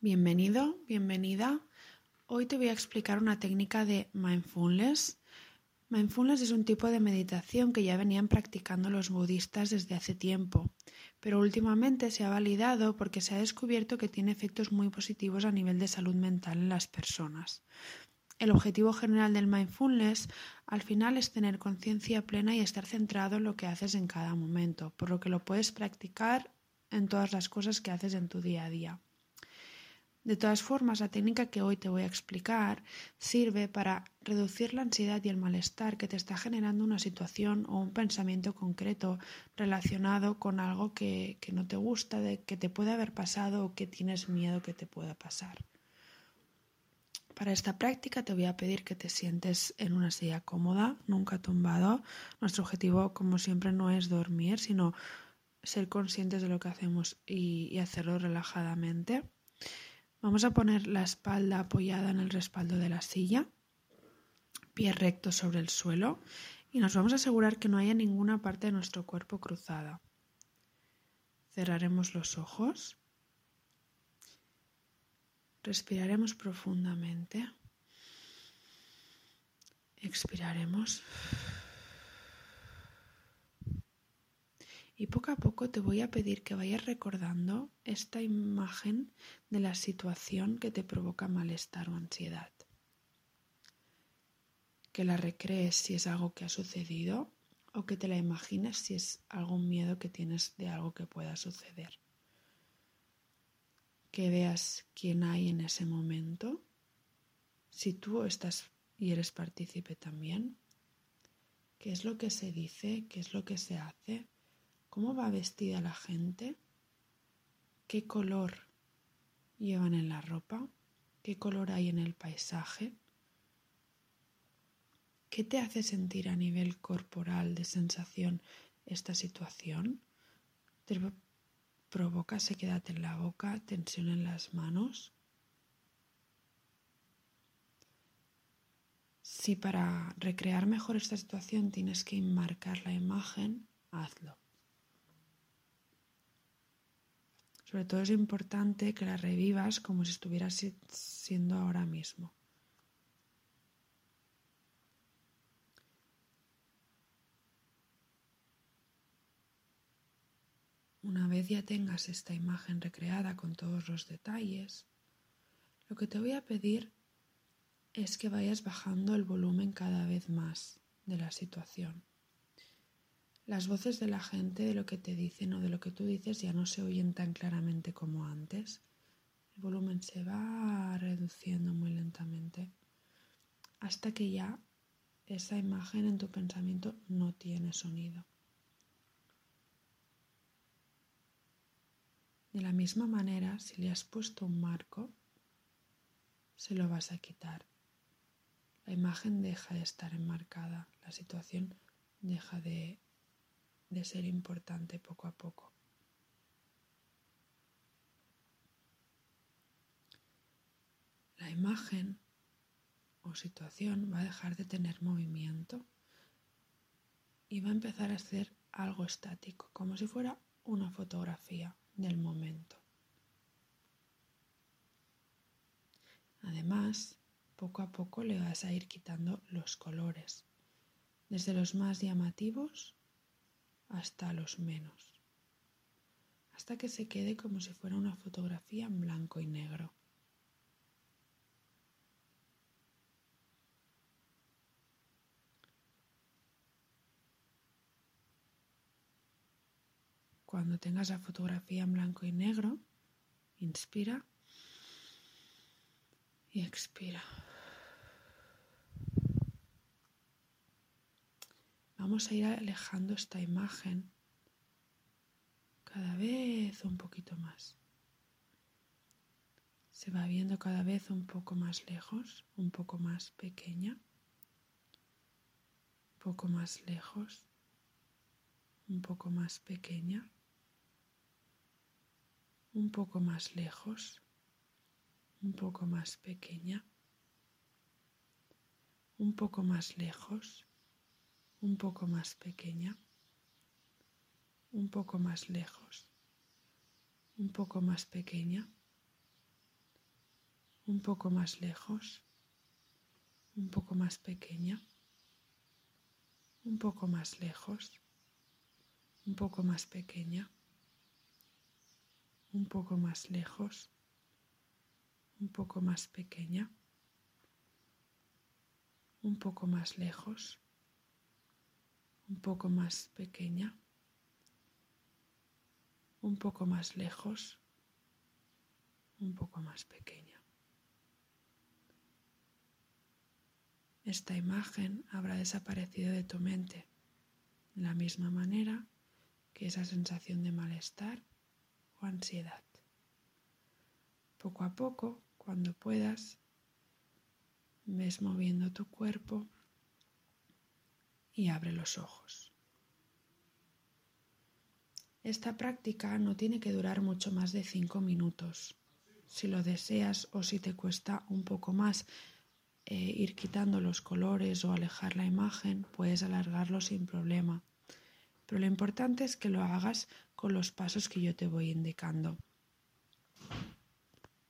Bienvenido, bienvenida. Hoy te voy a explicar una técnica de mindfulness. Mindfulness es un tipo de meditación que ya venían practicando los budistas desde hace tiempo, pero últimamente se ha validado porque se ha descubierto que tiene efectos muy positivos a nivel de salud mental en las personas. El objetivo general del mindfulness al final es tener conciencia plena y estar centrado en lo que haces en cada momento, por lo que lo puedes practicar en todas las cosas que haces en tu día a día. De todas formas, la técnica que hoy te voy a explicar sirve para reducir la ansiedad y el malestar que te está generando una situación o un pensamiento concreto relacionado con algo que, no te gusta, de que te puede haber pasado o que tienes miedo que te pueda pasar. Para esta práctica te voy a pedir que te sientes en una silla cómoda, nunca tumbado. Nuestro objetivo, como siempre, no es dormir, sino ser conscientes de lo que hacemos y hacerlo relajadamente. Vamos a poner la espalda apoyada en el respaldo de la silla, pie recto sobre el suelo y nos vamos a asegurar que no haya ninguna parte de nuestro cuerpo cruzada. Cerraremos los ojos. Respiraremos profundamente. Expiraremos. Y poco a poco te voy a pedir que vayas recordando esta imagen de la situación que te provoca malestar o ansiedad. Que la recrees si es algo que ha sucedido o que te la imagines si es algún miedo que tienes de algo que pueda suceder. Que veas quién hay en ese momento, si tú estás y eres partícipe también, qué es lo que se dice, qué es lo que se hace cómo va vestida la gente, qué color llevan en la ropa, qué color hay en el paisaje, qué te hace sentir a nivel corporal de sensación esta situación, te provoca sequedad en la boca, tensión en las manos. Si para recrear mejor esta situación tienes que enmarcar la imagen, hazlo. Sobre todo es importante que la revivas como si estuvieras siendo ahora mismo. Una vez ya tengas esta imagen recreada con todos los detalles, lo que te voy a pedir es que vayas bajando el volumen cada vez más de la situación. Las voces de la gente, de lo que te dicen o de lo que tú dices ya no se oyen tan claramente como antes. El volumen se va reduciendo muy lentamente hasta que ya esa imagen en tu pensamiento no tiene sonido. De la misma manera, si le has puesto un marco, se lo vas a quitar. La imagen deja de estar enmarcada, la situación deja de de ser importante poco a poco. La imagen o situación va a dejar de tener movimiento y va a empezar a ser algo estático, como si fuera una fotografía del momento. Además, poco a poco le vas a ir quitando los colores, desde los más llamativos hasta los menos, hasta que se quede como si fuera una fotografía en blanco y negro. Cuando tengas la fotografía en blanco y negro, inspira y expira. Vamos a ir alejando esta imagen cada vez un poquito más. Se va viendo cada vez un poco más lejos, un poco más pequeña, un poco más lejos, un poco más pequeña, un poco más lejos, un poco más pequeña, un poco más lejos, un poco más pequeña, un poco más lejos, un poco más pequeña, un poco más lejos, un poco más pequeña, un poco más lejos, un poco más pequeña, un poco más lejos, un poco más pequeña, un poco más lejos, un poco más pequeña, un poco más lejos, un poco más pequeña. Esta imagen habrá desaparecido de tu mente de la misma manera que esa sensación de malestar o ansiedad. Poco a poco, cuando puedas, ves moviendo tu cuerpo y abre los ojos. Esta práctica no tiene que durar mucho más de cinco minutos. Si lo deseas o si te cuesta un poco más eh, ir quitando los colores o alejar la imagen, puedes alargarlo sin problema. Pero lo importante es que lo hagas con los pasos que yo te voy indicando.